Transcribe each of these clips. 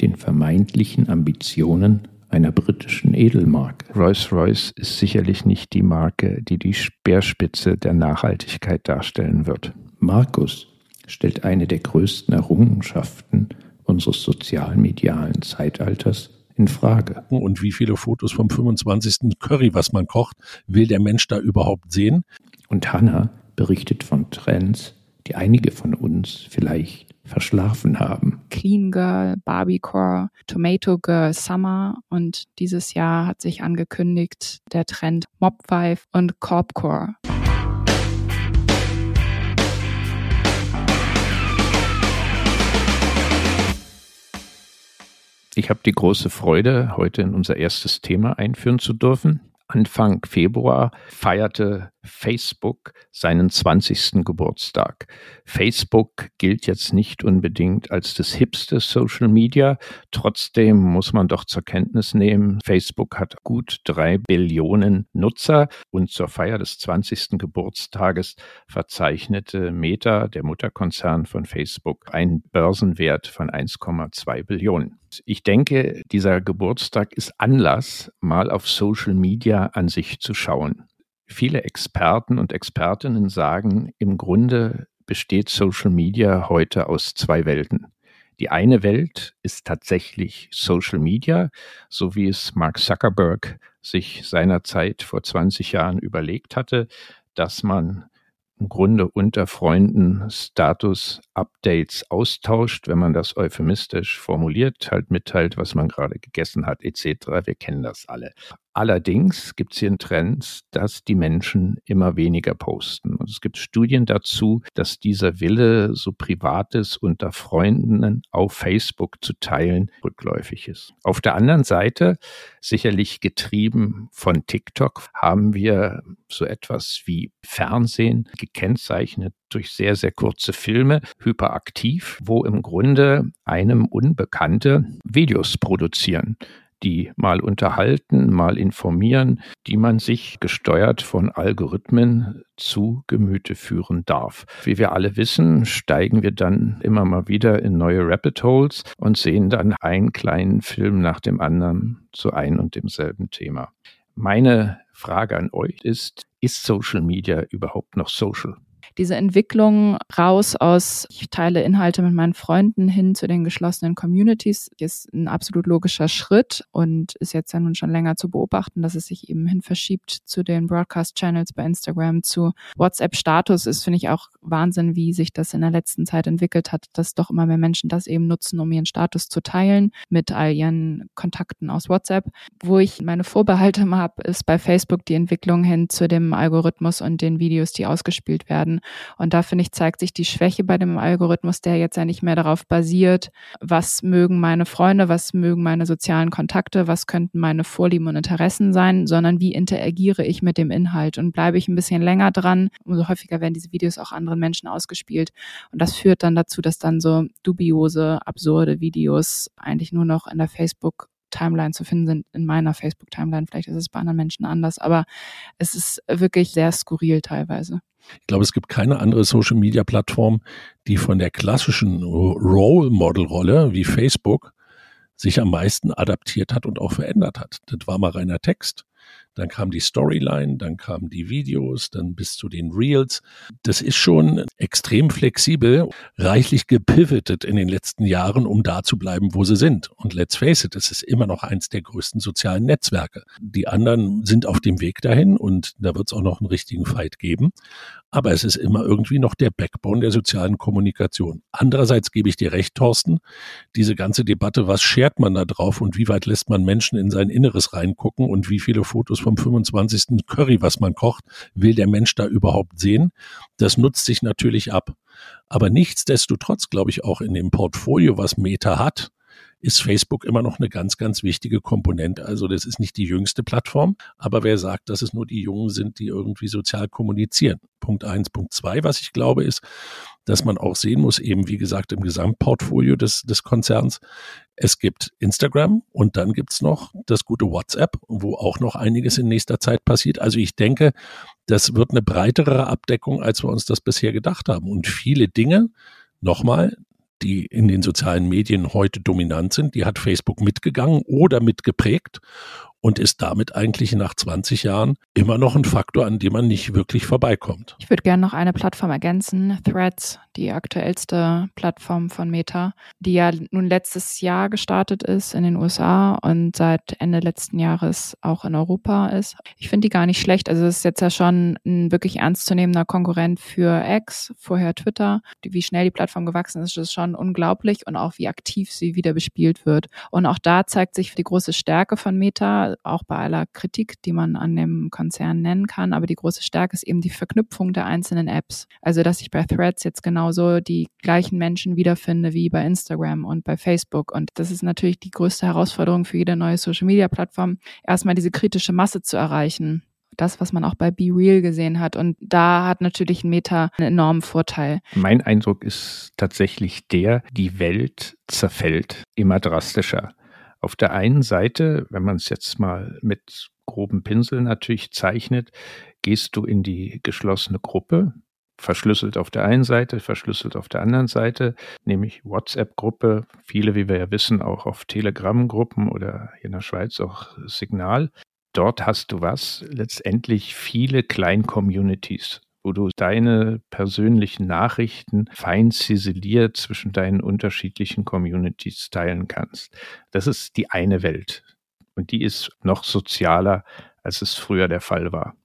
den vermeintlichen Ambitionen einer britischen Edelmarke. Rolls-Royce ist sicherlich nicht die Marke, die die Speerspitze der Nachhaltigkeit darstellen wird. Markus stellt eine der größten Errungenschaften unseres sozialmedialen Zeitalters in Frage. Und wie viele Fotos vom 25. Curry, was man kocht, will der Mensch da überhaupt sehen? Und Hannah berichtet von Trends, die einige von uns vielleicht verschlafen haben. Clean Girl, Barbiecore, Tomato Girl Summer und dieses Jahr hat sich angekündigt der Trend Mob Five und Corpcore. Ich habe die große Freude, heute in unser erstes Thema einführen zu dürfen. Anfang Februar feierte Facebook seinen 20. Geburtstag. Facebook gilt jetzt nicht unbedingt als das hipste Social Media. Trotzdem muss man doch zur Kenntnis nehmen, Facebook hat gut drei Billionen Nutzer und zur Feier des 20. Geburtstages verzeichnete Meta, der Mutterkonzern von Facebook, einen Börsenwert von 1,2 Billionen. Ich denke, dieser Geburtstag ist Anlass, mal auf Social Media an sich zu schauen. Viele Experten und Expertinnen sagen, im Grunde besteht Social Media heute aus zwei Welten. Die eine Welt ist tatsächlich Social Media, so wie es Mark Zuckerberg sich seinerzeit vor 20 Jahren überlegt hatte, dass man im Grunde unter Freunden Status-Updates austauscht, wenn man das euphemistisch formuliert, halt mitteilt, was man gerade gegessen hat, etc. Wir kennen das alle. Allerdings gibt es hier einen Trend, dass die Menschen immer weniger posten. Und es gibt Studien dazu, dass dieser Wille, so Privates unter Freunden auf Facebook zu teilen, rückläufig ist. Auf der anderen Seite, sicherlich getrieben von TikTok, haben wir so etwas wie Fernsehen, gekennzeichnet durch sehr, sehr kurze Filme, hyperaktiv, wo im Grunde einem Unbekannte Videos produzieren die mal unterhalten, mal informieren, die man sich gesteuert von Algorithmen zu Gemüte führen darf. Wie wir alle wissen, steigen wir dann immer mal wieder in neue Rabbit Holes und sehen dann einen kleinen Film nach dem anderen zu ein und demselben Thema. Meine Frage an euch ist, ist Social Media überhaupt noch social? Diese Entwicklung raus aus, ich teile Inhalte mit meinen Freunden hin zu den geschlossenen Communities, ist ein absolut logischer Schritt und ist jetzt ja nun schon länger zu beobachten, dass es sich eben hin verschiebt zu den Broadcast-Channels bei Instagram, zu WhatsApp-Status ist, finde ich auch Wahnsinn, wie sich das in der letzten Zeit entwickelt hat, dass doch immer mehr Menschen das eben nutzen, um ihren Status zu teilen mit all ihren Kontakten aus WhatsApp. Wo ich meine Vorbehalte habe, ist bei Facebook die Entwicklung hin zu dem Algorithmus und den Videos, die ausgespielt werden. Und da finde ich, zeigt sich die Schwäche bei dem Algorithmus, der jetzt ja nicht mehr darauf basiert, was mögen meine Freunde, was mögen meine sozialen Kontakte, was könnten meine Vorlieben und Interessen sein, sondern wie interagiere ich mit dem Inhalt und bleibe ich ein bisschen länger dran, umso häufiger werden diese Videos auch anderen Menschen ausgespielt. Und das führt dann dazu, dass dann so dubiose, absurde Videos eigentlich nur noch in der Facebook Timeline zu finden sind, in meiner Facebook-Timeline. Vielleicht ist es bei anderen Menschen anders, aber es ist wirklich sehr skurril teilweise. Ich glaube, es gibt keine andere Social-Media-Plattform, die von der klassischen Role-Model-Rolle wie Facebook sich am meisten adaptiert hat und auch verändert hat. Das war mal reiner Text dann kam die Storyline, dann kamen die Videos, dann bis zu den Reels. Das ist schon extrem flexibel, reichlich gepivotet in den letzten Jahren, um da zu bleiben, wo sie sind. Und let's face it, es ist immer noch eins der größten sozialen Netzwerke. Die anderen sind auf dem Weg dahin und da wird es auch noch einen richtigen Fight geben. Aber es ist immer irgendwie noch der Backbone der sozialen Kommunikation. Andererseits gebe ich dir recht, Thorsten, diese ganze Debatte, was schert man da drauf und wie weit lässt man Menschen in sein Inneres reingucken und wie viele Fotos vom 25. Curry, was man kocht, will der Mensch da überhaupt sehen? Das nutzt sich natürlich ab. Aber nichtsdestotrotz glaube ich auch in dem Portfolio, was Meta hat, ist Facebook immer noch eine ganz, ganz wichtige Komponente. Also das ist nicht die jüngste Plattform, aber wer sagt, dass es nur die Jungen sind, die irgendwie sozial kommunizieren? Punkt eins. Punkt zwei, was ich glaube, ist, dass man auch sehen muss, eben wie gesagt, im Gesamtportfolio des, des Konzerns, es gibt Instagram und dann gibt's noch das gute WhatsApp, wo auch noch einiges in nächster Zeit passiert. Also ich denke, das wird eine breitere Abdeckung, als wir uns das bisher gedacht haben. Und viele Dinge, nochmal, die in den sozialen Medien heute dominant sind, die hat Facebook mitgegangen oder mitgeprägt und ist damit eigentlich nach 20 Jahren immer noch ein Faktor, an dem man nicht wirklich vorbeikommt. Ich würde gerne noch eine Plattform ergänzen, Threads, die aktuellste Plattform von Meta, die ja nun letztes Jahr gestartet ist in den USA und seit Ende letzten Jahres auch in Europa ist. Ich finde die gar nicht schlecht. Also es ist jetzt ja schon ein wirklich ernstzunehmender Konkurrent für X, vorher Twitter. Wie schnell die Plattform gewachsen ist, ist schon unglaublich und auch wie aktiv sie wieder bespielt wird. Und auch da zeigt sich die große Stärke von Meta auch bei aller Kritik, die man an dem Konzern nennen kann. Aber die große Stärke ist eben die Verknüpfung der einzelnen Apps. Also, dass ich bei Threads jetzt genauso die gleichen Menschen wiederfinde wie bei Instagram und bei Facebook. Und das ist natürlich die größte Herausforderung für jede neue Social-Media-Plattform, erstmal diese kritische Masse zu erreichen das, was man auch bei Be Real gesehen hat. Und da hat natürlich Meta einen enormen Vorteil. Mein Eindruck ist tatsächlich der, die Welt zerfällt immer drastischer. Auf der einen Seite, wenn man es jetzt mal mit groben Pinsel natürlich zeichnet, gehst du in die geschlossene Gruppe, verschlüsselt auf der einen Seite, verschlüsselt auf der anderen Seite, nämlich WhatsApp-Gruppe, viele, wie wir ja wissen, auch auf Telegram-Gruppen oder hier in der Schweiz auch Signal. Dort hast du was, letztendlich viele Klein-Communities wo du deine persönlichen Nachrichten fein ziseliert zwischen deinen unterschiedlichen Communities teilen kannst. Das ist die eine Welt. Und die ist noch sozialer, als es früher der Fall war.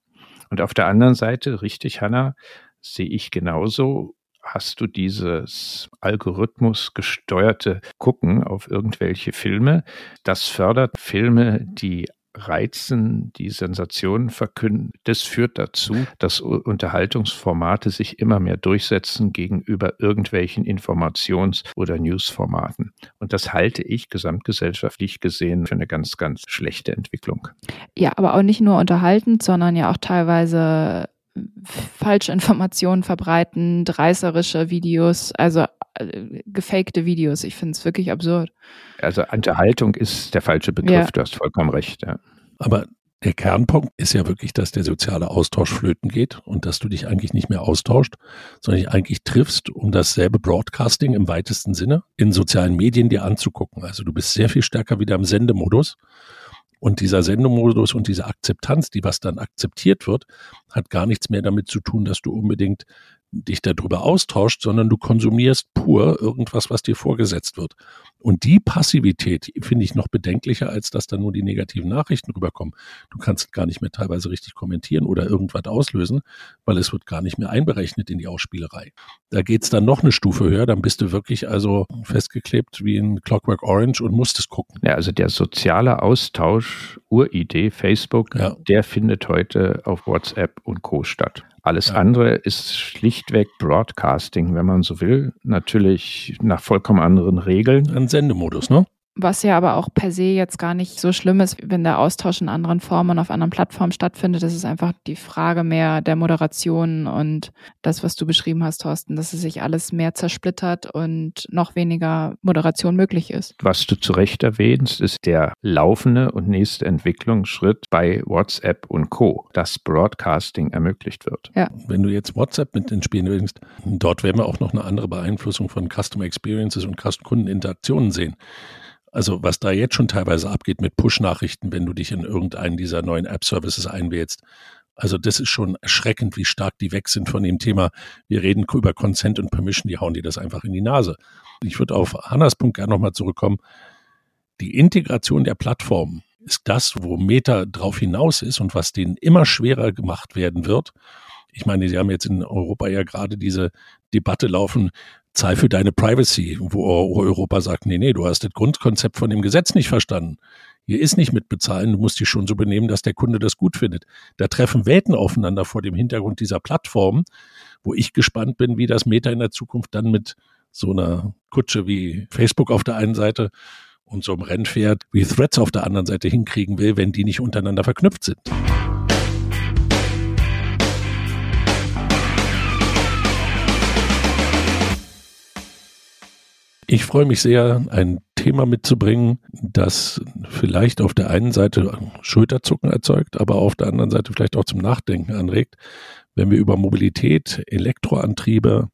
Und auf der anderen Seite, richtig, Hanna, sehe ich genauso, hast du dieses Algorithmus gesteuerte Gucken auf irgendwelche Filme. Das fördert Filme, die reizen, die Sensationen verkünden. Das führt dazu, dass Unterhaltungsformate sich immer mehr durchsetzen gegenüber irgendwelchen Informations- oder Newsformaten. Und das halte ich gesamtgesellschaftlich gesehen für eine ganz, ganz schlechte Entwicklung. Ja, aber auch nicht nur unterhaltend, sondern ja auch teilweise falsche Informationen verbreiten, reißerische Videos, also äh, gefakte Videos. Ich finde es wirklich absurd. Also Unterhaltung ist der falsche Begriff, ja. du hast vollkommen recht. Ja. Aber der Kernpunkt ist ja wirklich, dass der soziale Austausch flöten geht und dass du dich eigentlich nicht mehr austauscht, sondern dich eigentlich triffst, um dasselbe Broadcasting im weitesten Sinne in sozialen Medien dir anzugucken. Also du bist sehr viel stärker wieder im Sendemodus und dieser Sendemodus und diese Akzeptanz, die was dann akzeptiert wird, hat gar nichts mehr damit zu tun, dass du unbedingt dich darüber austauscht, sondern du konsumierst pur irgendwas, was dir vorgesetzt wird. Und die Passivität finde ich noch bedenklicher, als dass da nur die negativen Nachrichten rüberkommen. Du kannst gar nicht mehr teilweise richtig kommentieren oder irgendwas auslösen, weil es wird gar nicht mehr einberechnet in die Ausspielerei. Da geht's dann noch eine Stufe höher, dann bist du wirklich also festgeklebt wie ein Clockwork Orange und musst es gucken. Ja, also der soziale Austausch, Uridee, Facebook, ja. der findet heute auf WhatsApp und Co. statt. Alles ja. andere ist schlichtweg Broadcasting, wenn man so will. Natürlich nach vollkommen anderen Regeln. Ein Sendemodus, ne? Was ja aber auch per se jetzt gar nicht so schlimm ist, wenn der Austausch in anderen Formen auf anderen Plattformen stattfindet. Das ist einfach die Frage mehr der Moderation und das, was du beschrieben hast, Thorsten, dass es sich alles mehr zersplittert und noch weniger Moderation möglich ist. Was du zu Recht erwähnst, ist der laufende und nächste Entwicklungsschritt bei WhatsApp und Co., dass Broadcasting ermöglicht wird. Ja. Wenn du jetzt WhatsApp mit ins Spiel bringst, dort werden wir auch noch eine andere Beeinflussung von Customer Experiences und Kundeninteraktionen sehen. Also was da jetzt schon teilweise abgeht mit Push-Nachrichten, wenn du dich in irgendeinen dieser neuen App-Services einwählst. Also das ist schon erschreckend, wie stark die weg sind von dem Thema. Wir reden über Consent und Permission, die hauen die das einfach in die Nase. Ich würde auf Hannas Punkt gerne nochmal zurückkommen. Die Integration der Plattformen ist das, wo Meta drauf hinaus ist und was denen immer schwerer gemacht werden wird. Ich meine, sie haben jetzt in Europa ja gerade diese Debatte laufen, zahl für deine Privacy, wo Europa sagt, nee, nee, du hast das Grundkonzept von dem Gesetz nicht verstanden. Hier ist nicht mit bezahlen, du musst dich schon so benehmen, dass der Kunde das gut findet. Da treffen Welten aufeinander vor dem Hintergrund dieser Plattform, wo ich gespannt bin, wie das Meta in der Zukunft dann mit so einer Kutsche wie Facebook auf der einen Seite und so einem Rennpferd wie Threads auf der anderen Seite hinkriegen will, wenn die nicht untereinander verknüpft sind. Ich freue mich sehr, ein Thema mitzubringen, das vielleicht auf der einen Seite Schulterzucken erzeugt, aber auf der anderen Seite vielleicht auch zum Nachdenken anregt, wenn wir über Mobilität, Elektroantriebe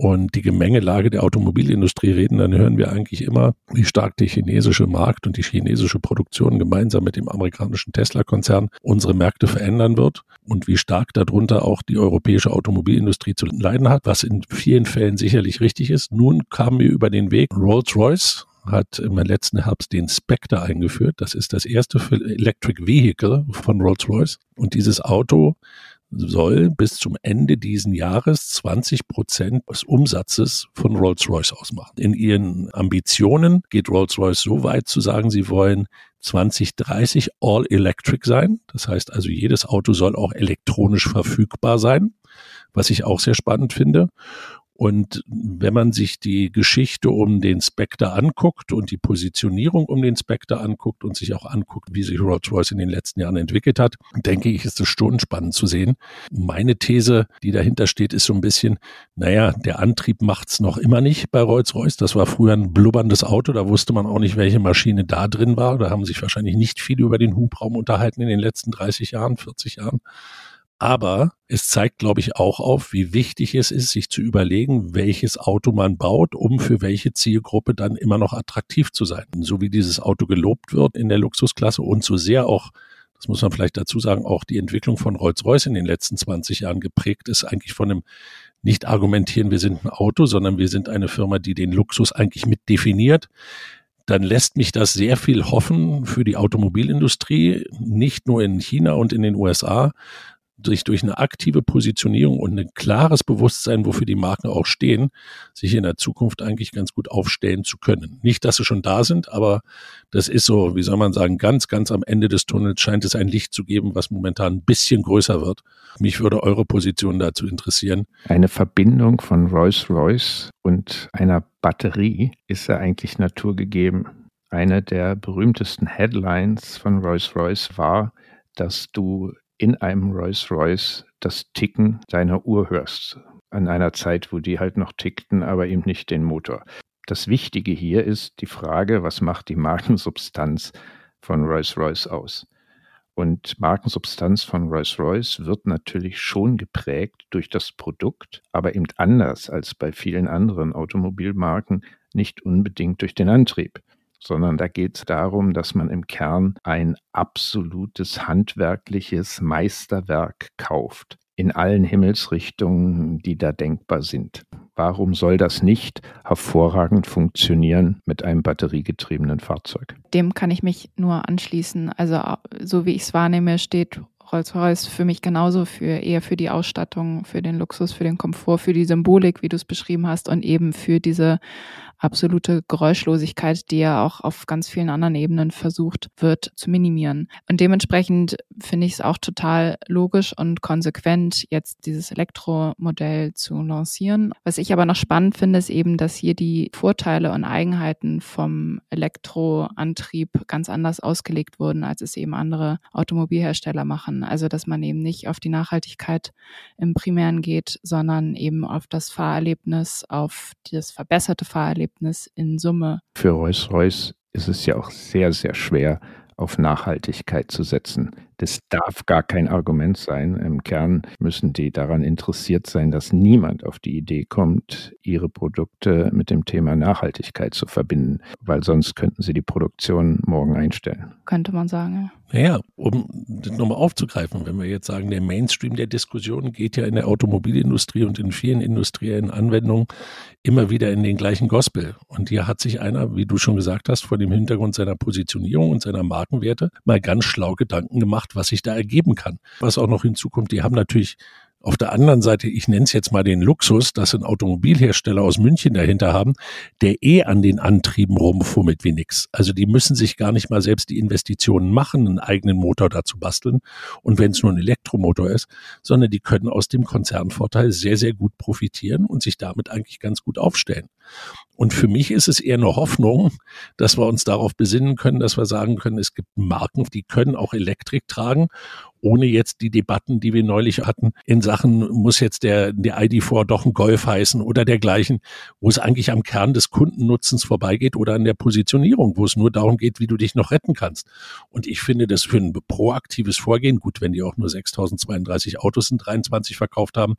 und die Gemengelage der Automobilindustrie reden, dann hören wir eigentlich immer, wie stark der chinesische Markt und die chinesische Produktion gemeinsam mit dem amerikanischen Tesla-Konzern unsere Märkte verändern wird und wie stark darunter auch die europäische Automobilindustrie zu leiden hat, was in vielen Fällen sicherlich richtig ist. Nun kam mir über den Weg Rolls-Royce, hat im letzten Herbst den Spectre eingeführt. Das ist das erste Electric Vehicle von Rolls-Royce. Und dieses Auto soll bis zum Ende diesen Jahres 20 Prozent des Umsatzes von Rolls-Royce ausmachen. In ihren Ambitionen geht Rolls-Royce so weit zu sagen, sie wollen 2030 all electric sein. Das heißt also, jedes Auto soll auch elektronisch verfügbar sein, was ich auch sehr spannend finde. Und wenn man sich die Geschichte um den Spectre anguckt und die Positionierung um den Spectre anguckt und sich auch anguckt, wie sich Rolls-Royce in den letzten Jahren entwickelt hat, denke ich, ist es schon spannend zu sehen. Meine These, die dahinter steht, ist so ein bisschen, naja, der Antrieb macht's noch immer nicht bei Rolls-Royce. Das war früher ein blubberndes Auto, da wusste man auch nicht, welche Maschine da drin war. Da haben sich wahrscheinlich nicht viel über den Hubraum unterhalten in den letzten 30 Jahren, 40 Jahren. Aber es zeigt, glaube ich, auch auf, wie wichtig es ist, sich zu überlegen, welches Auto man baut, um für welche Zielgruppe dann immer noch attraktiv zu sein. So wie dieses Auto gelobt wird in der Luxusklasse und so sehr auch das muss man vielleicht dazu sagen, auch die Entwicklung von Rolls-Royce in den letzten 20 Jahren geprägt ist, eigentlich von einem nicht argumentieren, wir sind ein Auto, sondern wir sind eine Firma, die den Luxus eigentlich mit definiert dann lässt mich das sehr viel hoffen für die Automobilindustrie, nicht nur in China und in den USA, sich durch eine aktive Positionierung und ein klares Bewusstsein, wofür die Marken auch stehen, sich in der Zukunft eigentlich ganz gut aufstellen zu können. Nicht, dass sie schon da sind, aber das ist so, wie soll man sagen, ganz, ganz am Ende des Tunnels scheint es ein Licht zu geben, was momentan ein bisschen größer wird. Mich würde eure Position dazu interessieren. Eine Verbindung von Rolls-Royce und einer Batterie ist ja eigentlich naturgegeben. Eine der berühmtesten Headlines von Rolls-Royce war, dass du in einem Rolls-Royce das Ticken deiner Uhr hörst. An einer Zeit, wo die halt noch tickten, aber eben nicht den Motor. Das Wichtige hier ist die Frage, was macht die Markensubstanz von Rolls-Royce aus? Und Markensubstanz von Rolls-Royce wird natürlich schon geprägt durch das Produkt, aber eben anders als bei vielen anderen Automobilmarken nicht unbedingt durch den Antrieb sondern da geht es darum, dass man im Kern ein absolutes handwerkliches Meisterwerk kauft in allen Himmelsrichtungen, die da denkbar sind. Warum soll das nicht hervorragend funktionieren mit einem batteriegetriebenen Fahrzeug? Dem kann ich mich nur anschließen. Also so wie ich es wahrnehme, steht Rolls-Royce für mich genauso für eher für die Ausstattung, für den Luxus, für den Komfort, für die Symbolik, wie du es beschrieben hast und eben für diese absolute Geräuschlosigkeit, die ja auch auf ganz vielen anderen Ebenen versucht wird zu minimieren. Und dementsprechend finde ich es auch total logisch und konsequent, jetzt dieses Elektromodell zu lancieren. Was ich aber noch spannend finde, ist eben, dass hier die Vorteile und Eigenheiten vom Elektroantrieb ganz anders ausgelegt wurden, als es eben andere Automobilhersteller machen. Also, dass man eben nicht auf die Nachhaltigkeit im Primären geht, sondern eben auf das Fahrerlebnis, auf das verbesserte Fahrerlebnis in Summe. Für Rolls-Royce ist es ja auch sehr, sehr schwer, auf Nachhaltigkeit zu setzen. Das darf gar kein Argument sein. Im Kern müssen die daran interessiert sein, dass niemand auf die Idee kommt, ihre Produkte mit dem Thema Nachhaltigkeit zu verbinden, weil sonst könnten sie die Produktion morgen einstellen. Könnte man sagen. Naja, um das nochmal aufzugreifen, wenn wir jetzt sagen, der Mainstream der Diskussion geht ja in der Automobilindustrie und in vielen industriellen Anwendungen immer wieder in den gleichen Gospel. Und hier hat sich einer, wie du schon gesagt hast, vor dem Hintergrund seiner Positionierung und seiner Markenwerte mal ganz schlau Gedanken gemacht, was sich da ergeben kann. Was auch noch hinzukommt, die haben natürlich auf der anderen Seite, ich nenne es jetzt mal den Luxus, dass ein Automobilhersteller aus München dahinter haben, der eh an den Antrieben rumfummelt wie nix. Also die müssen sich gar nicht mal selbst die Investitionen machen, einen eigenen Motor dazu basteln. Und wenn es nur ein Elektromotor ist, sondern die können aus dem Konzernvorteil sehr, sehr gut profitieren und sich damit eigentlich ganz gut aufstellen. Und für mich ist es eher eine Hoffnung, dass wir uns darauf besinnen können, dass wir sagen können, es gibt Marken, die können auch Elektrik tragen ohne jetzt die Debatten, die wir neulich hatten, in Sachen, muss jetzt der, der ID4 doch ein Golf heißen oder dergleichen, wo es eigentlich am Kern des Kundennutzens vorbeigeht oder an der Positionierung, wo es nur darum geht, wie du dich noch retten kannst. Und ich finde das für ein proaktives Vorgehen, gut, wenn die auch nur 6032 Autos in 23 verkauft haben,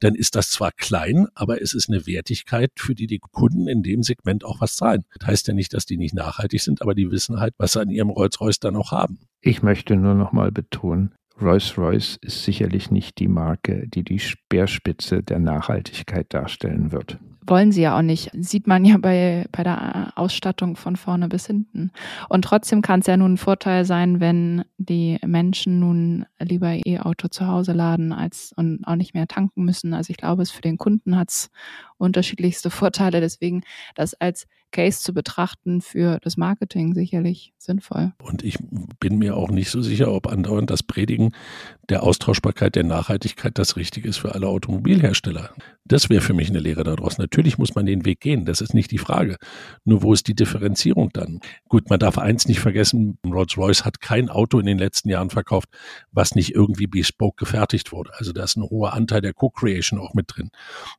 dann ist das zwar klein, aber es ist eine Wertigkeit, für die die Kunden in dem Segment auch was zahlen. Das heißt ja nicht, dass die nicht nachhaltig sind, aber die wissen halt, was sie an ihrem Rolls-Royce dann auch haben. Ich möchte nur noch mal betonen, Rolls-Royce ist sicherlich nicht die Marke, die die Speerspitze der Nachhaltigkeit darstellen wird wollen sie ja auch nicht. Sieht man ja bei, bei der Ausstattung von vorne bis hinten. Und trotzdem kann es ja nun ein Vorteil sein, wenn die Menschen nun lieber E-Auto zu Hause laden als und auch nicht mehr tanken müssen. Also ich glaube, es für den Kunden hat es unterschiedlichste Vorteile. Deswegen das als Case zu betrachten für das Marketing sicherlich sinnvoll. Und ich bin mir auch nicht so sicher, ob andauernd das Predigen der Austauschbarkeit, der Nachhaltigkeit das Richtige ist für alle Automobilhersteller. Das wäre für mich eine Lehre daraus. Natürlich muss man den Weg gehen, das ist nicht die Frage. Nur wo ist die Differenzierung dann? Gut, man darf eins nicht vergessen, Rolls-Royce hat kein Auto in den letzten Jahren verkauft, was nicht irgendwie bespoke gefertigt wurde. Also da ist ein hoher Anteil der Co-Creation auch mit drin.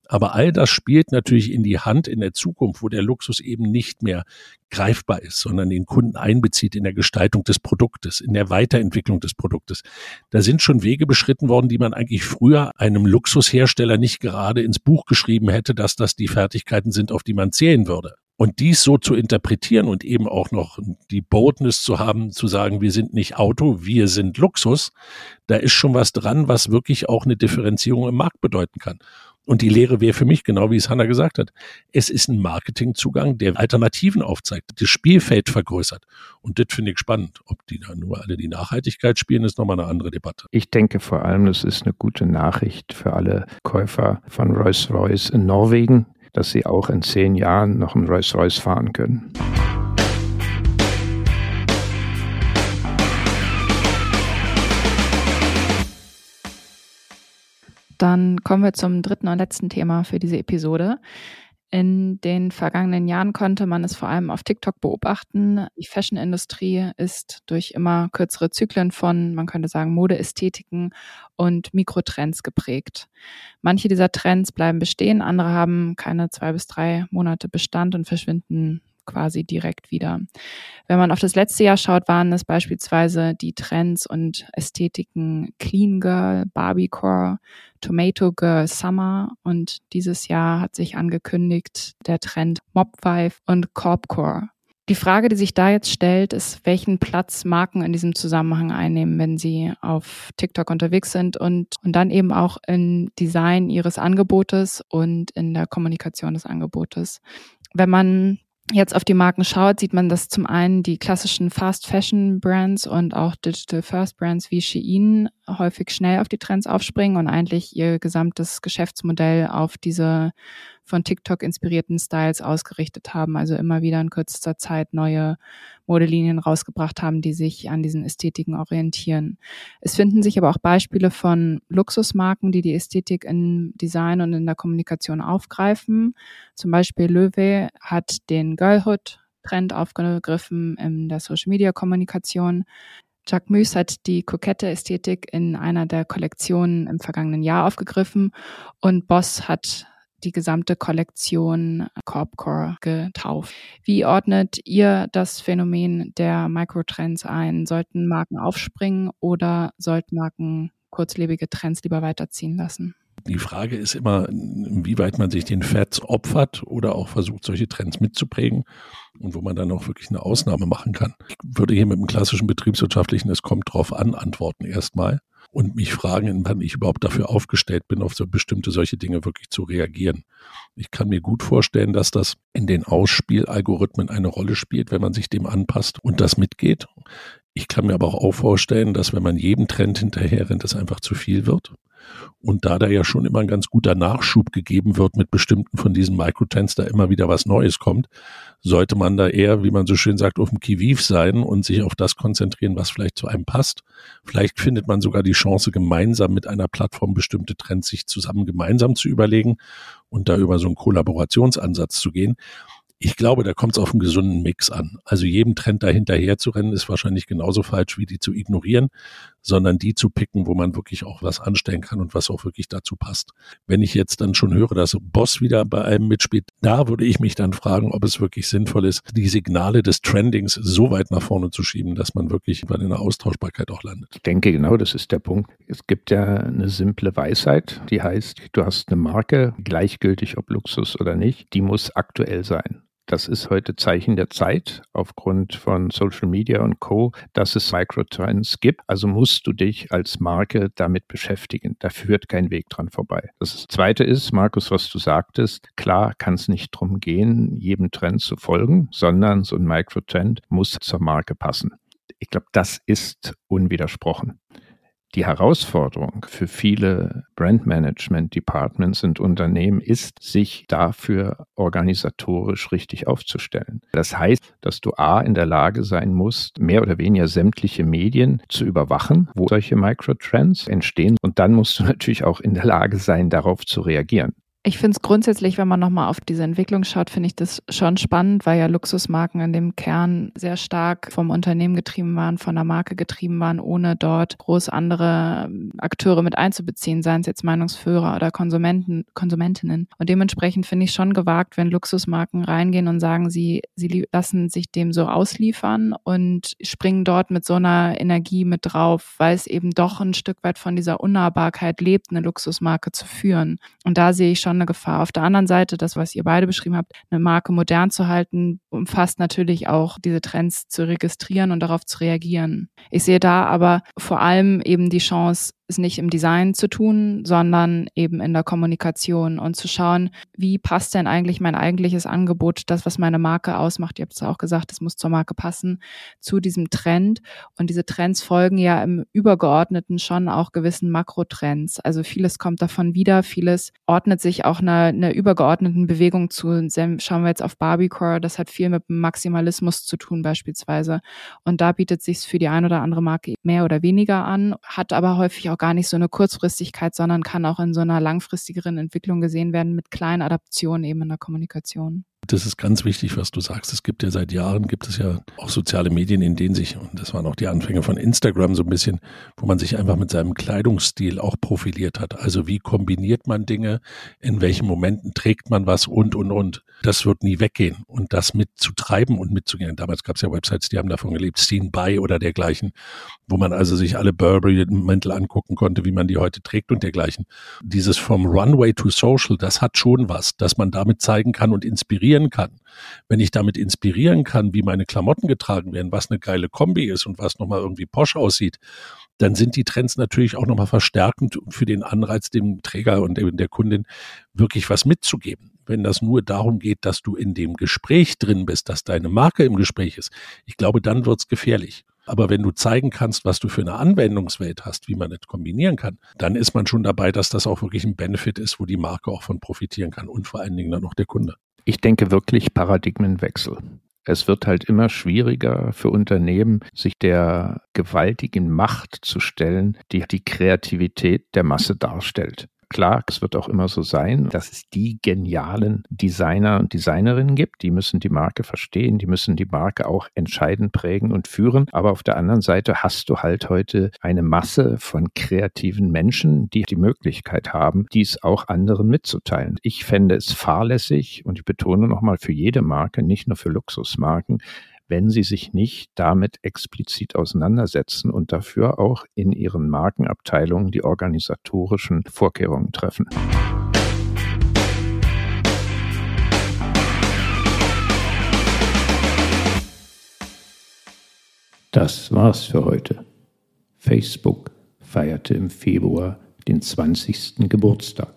Aber all das spielt natürlich in die Hand in der Zukunft, wo der Luxus eben nicht mehr greifbar ist, sondern den Kunden einbezieht in der Gestaltung des Produktes, in der Weiterentwicklung des Produktes. Da sind schon Wege beschritten worden, die man eigentlich früher einem Luxushersteller nicht gerade ins Buch geschrieben hätte, dass das die Fertigkeiten sind, auf die man zählen würde. Und dies so zu interpretieren und eben auch noch die Boldness zu haben, zu sagen, wir sind nicht Auto, wir sind Luxus, da ist schon was dran, was wirklich auch eine Differenzierung im Markt bedeuten kann. Und die Lehre wäre für mich, genau wie es Hanna gesagt hat, es ist ein Marketingzugang, der Alternativen aufzeigt, das Spielfeld vergrößert. Und das finde ich spannend. Ob die da nur alle die Nachhaltigkeit spielen, ist nochmal eine andere Debatte. Ich denke vor allem, das ist eine gute Nachricht für alle Käufer von Rolls-Royce in Norwegen, dass sie auch in zehn Jahren noch einen Rolls-Royce fahren können. Dann kommen wir zum dritten und letzten Thema für diese Episode. In den vergangenen Jahren konnte man es vor allem auf TikTok beobachten. Die Fashion-Industrie ist durch immer kürzere Zyklen von, man könnte sagen, Modeästhetiken und Mikrotrends geprägt. Manche dieser Trends bleiben bestehen, andere haben keine zwei bis drei Monate Bestand und verschwinden quasi direkt wieder. Wenn man auf das letzte Jahr schaut, waren es beispielsweise die Trends und Ästhetiken Clean Girl, Barbiecore, Tomato Girl Summer und dieses Jahr hat sich angekündigt der Trend Mob Vibe und Corpcore. Die Frage, die sich da jetzt stellt, ist, welchen Platz Marken in diesem Zusammenhang einnehmen, wenn sie auf TikTok unterwegs sind und, und dann eben auch im Design ihres Angebotes und in der Kommunikation des Angebotes. Wenn man jetzt auf die Marken schaut, sieht man, dass zum einen die klassischen Fast Fashion Brands und auch Digital First Brands wie Shein häufig schnell auf die Trends aufspringen und eigentlich ihr gesamtes Geschäftsmodell auf diese von TikTok inspirierten Styles ausgerichtet haben, also immer wieder in kürzester Zeit neue Modelinien rausgebracht haben, die sich an diesen Ästhetiken orientieren. Es finden sich aber auch Beispiele von Luxusmarken, die die Ästhetik im Design und in der Kommunikation aufgreifen. Zum Beispiel Löwe hat den Girlhood Trend aufgegriffen in der Social Media Kommunikation. Jacques hat die kokette Ästhetik in einer der Kollektionen im vergangenen Jahr aufgegriffen und Boss hat die gesamte Kollektion Corpcore getauft. Wie ordnet ihr das Phänomen der Microtrends ein? Sollten Marken aufspringen oder sollten Marken kurzlebige Trends lieber weiterziehen lassen? Die Frage ist immer, inwieweit man sich den Fats opfert oder auch versucht, solche Trends mitzuprägen und wo man dann auch wirklich eine Ausnahme machen kann. Ich würde hier mit dem klassischen betriebswirtschaftlichen, es kommt drauf an, antworten erstmal und mich fragen, wann ich überhaupt dafür aufgestellt bin, auf so bestimmte solche Dinge wirklich zu reagieren. Ich kann mir gut vorstellen, dass das in den Ausspielalgorithmen eine Rolle spielt, wenn man sich dem anpasst und das mitgeht. Ich kann mir aber auch vorstellen, dass wenn man jedem Trend hinterher rennt, es einfach zu viel wird Und da da ja schon immer ein ganz guter Nachschub gegeben wird mit bestimmten von diesen Microtrends, da immer wieder was Neues kommt, sollte man da eher, wie man so schön sagt, auf dem Kiviv sein und sich auf das konzentrieren, was vielleicht zu einem passt. Vielleicht findet man sogar die Chance, gemeinsam mit einer Plattform bestimmte Trends sich zusammen gemeinsam zu überlegen und da über so einen Kollaborationsansatz zu gehen ich glaube, da kommt es auf einen gesunden Mix an. Also jedem Trend dahinterher zu rennen, ist wahrscheinlich genauso falsch wie die zu ignorieren, sondern die zu picken, wo man wirklich auch was anstellen kann und was auch wirklich dazu passt. Wenn ich jetzt dann schon höre, dass Boss wieder bei einem mitspielt, da würde ich mich dann fragen, ob es wirklich sinnvoll ist, die Signale des Trendings so weit nach vorne zu schieben, dass man wirklich bei einer Austauschbarkeit auch landet. Ich denke, genau das ist der Punkt. Es gibt ja eine simple Weisheit, die heißt, du hast eine Marke, gleichgültig ob Luxus oder nicht, die muss aktuell sein. Das ist heute Zeichen der Zeit aufgrund von Social Media und Co., dass es Microtrends gibt. Also musst du dich als Marke damit beschäftigen. Da führt kein Weg dran vorbei. Das Zweite ist, Markus, was du sagtest, klar kann es nicht darum gehen, jedem Trend zu folgen, sondern so ein Microtrend muss zur Marke passen. Ich glaube, das ist unwidersprochen. Die Herausforderung für viele Brandmanagement Departments und Unternehmen ist, sich dafür organisatorisch richtig aufzustellen. Das heißt, dass du A in der Lage sein musst, mehr oder weniger sämtliche Medien zu überwachen, wo solche Microtrends entstehen. Und dann musst du natürlich auch in der Lage sein, darauf zu reagieren. Ich finde es grundsätzlich, wenn man nochmal auf diese Entwicklung schaut, finde ich das schon spannend, weil ja Luxusmarken in dem Kern sehr stark vom Unternehmen getrieben waren, von der Marke getrieben waren, ohne dort groß andere Akteure mit einzubeziehen, seien es jetzt Meinungsführer oder Konsumenten, Konsumentinnen. Und dementsprechend finde ich schon gewagt, wenn Luxusmarken reingehen und sagen, sie, sie lassen sich dem so ausliefern und springen dort mit so einer Energie mit drauf, weil es eben doch ein Stück weit von dieser Unnahbarkeit lebt, eine Luxusmarke zu führen. Und da sehe ich schon schon eine Gefahr. Auf der anderen Seite, das, was ihr beide beschrieben habt, eine Marke modern zu halten, umfasst natürlich auch diese Trends zu registrieren und darauf zu reagieren. Ich sehe da aber vor allem eben die Chance, es nicht im Design zu tun, sondern eben in der Kommunikation und zu schauen, wie passt denn eigentlich mein eigentliches Angebot, das, was meine Marke ausmacht, ihr habt es auch gesagt, es muss zur Marke passen, zu diesem Trend. Und diese Trends folgen ja im Übergeordneten schon auch gewissen Makrotrends. Also vieles kommt davon wieder, vieles ordnet sich auch einer, einer übergeordneten Bewegung zu. Schauen wir jetzt auf Barbiecore, das hat viel mit Maximalismus zu tun beispielsweise. Und da bietet sich für die ein oder andere Marke mehr oder weniger an, hat aber häufig auch gar nicht so eine Kurzfristigkeit, sondern kann auch in so einer langfristigeren Entwicklung gesehen werden mit kleinen Adaptionen eben in der Kommunikation. Das ist ganz wichtig, was du sagst. Es gibt ja seit Jahren, gibt es ja auch soziale Medien, in denen sich, und das waren auch die Anfänge von Instagram so ein bisschen, wo man sich einfach mit seinem Kleidungsstil auch profiliert hat. Also wie kombiniert man Dinge, in welchen Momenten trägt man was und, und, und. Das wird nie weggehen. Und das mitzutreiben und mitzugehen. Damals gab es ja Websites, die haben davon gelebt, Seen by oder dergleichen, wo man also sich alle Burberry-Mäntel angucken konnte, wie man die heute trägt und dergleichen. Dieses vom Runway to Social, das hat schon was, dass man damit zeigen kann und inspirieren inspirieren kann, wenn ich damit inspirieren kann, wie meine Klamotten getragen werden, was eine geile Kombi ist und was nochmal irgendwie posch aussieht, dann sind die Trends natürlich auch nochmal verstärkend für den Anreiz, dem Träger und der Kundin wirklich was mitzugeben. Wenn das nur darum geht, dass du in dem Gespräch drin bist, dass deine Marke im Gespräch ist, ich glaube, dann wird's gefährlich. Aber wenn du zeigen kannst, was du für eine Anwendungswelt hast, wie man das kombinieren kann, dann ist man schon dabei, dass das auch wirklich ein Benefit ist, wo die Marke auch von profitieren kann und vor allen Dingen dann auch der Kunde. Ich denke wirklich Paradigmenwechsel. Es wird halt immer schwieriger für Unternehmen, sich der gewaltigen Macht zu stellen, die die Kreativität der Masse darstellt. Klar, es wird auch immer so sein, dass es die genialen Designer und Designerinnen gibt. Die müssen die Marke verstehen, die müssen die Marke auch entscheidend prägen und führen. Aber auf der anderen Seite hast du halt heute eine Masse von kreativen Menschen, die die Möglichkeit haben, dies auch anderen mitzuteilen. Ich fände es fahrlässig und ich betone nochmal für jede Marke, nicht nur für Luxusmarken, wenn sie sich nicht damit explizit auseinandersetzen und dafür auch in ihren Markenabteilungen die organisatorischen Vorkehrungen treffen. Das war's für heute. Facebook feierte im Februar den 20. Geburtstag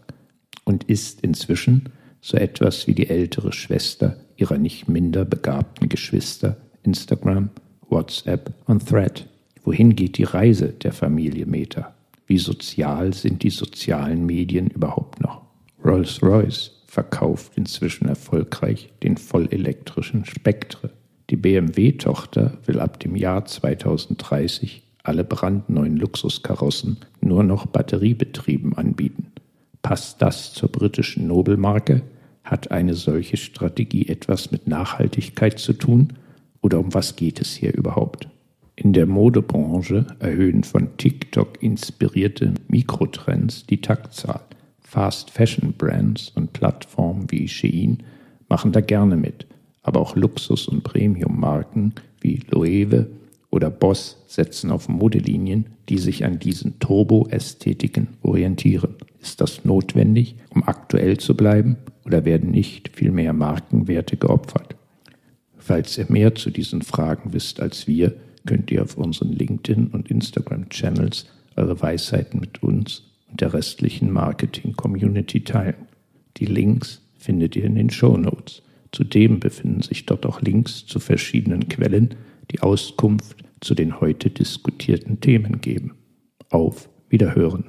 und ist inzwischen so etwas wie die ältere Schwester ihrer nicht minder begabten Geschwister Instagram, WhatsApp und Thread. Wohin geht die Reise der Familie Meta? Wie sozial sind die sozialen Medien überhaupt noch? Rolls-Royce verkauft inzwischen erfolgreich den vollelektrischen Spektre. Die BMW-Tochter will ab dem Jahr 2030 alle brandneuen Luxuskarossen nur noch batteriebetrieben anbieten. Passt das zur britischen Nobelmarke? Hat eine solche Strategie etwas mit Nachhaltigkeit zu tun? Oder um was geht es hier überhaupt? In der Modebranche erhöhen von TikTok inspirierte Mikrotrends die Taktzahl. Fast Fashion Brands und Plattformen wie Shein machen da gerne mit, aber auch Luxus- und Premium-Marken wie Loewe oder Boss setzen auf Modelinien, die sich an diesen Turbo-Ästhetiken orientieren. Ist das notwendig, um aktuell zu bleiben, oder werden nicht viel mehr Markenwerte geopfert? Falls ihr mehr zu diesen Fragen wisst als wir, könnt ihr auf unseren LinkedIn- und Instagram-Channels eure Weisheiten mit uns und der restlichen Marketing-Community teilen. Die Links findet ihr in den Show Notes. Zudem befinden sich dort auch Links zu verschiedenen Quellen, die Auskunft zu den heute diskutierten Themen geben. Auf Wiederhören.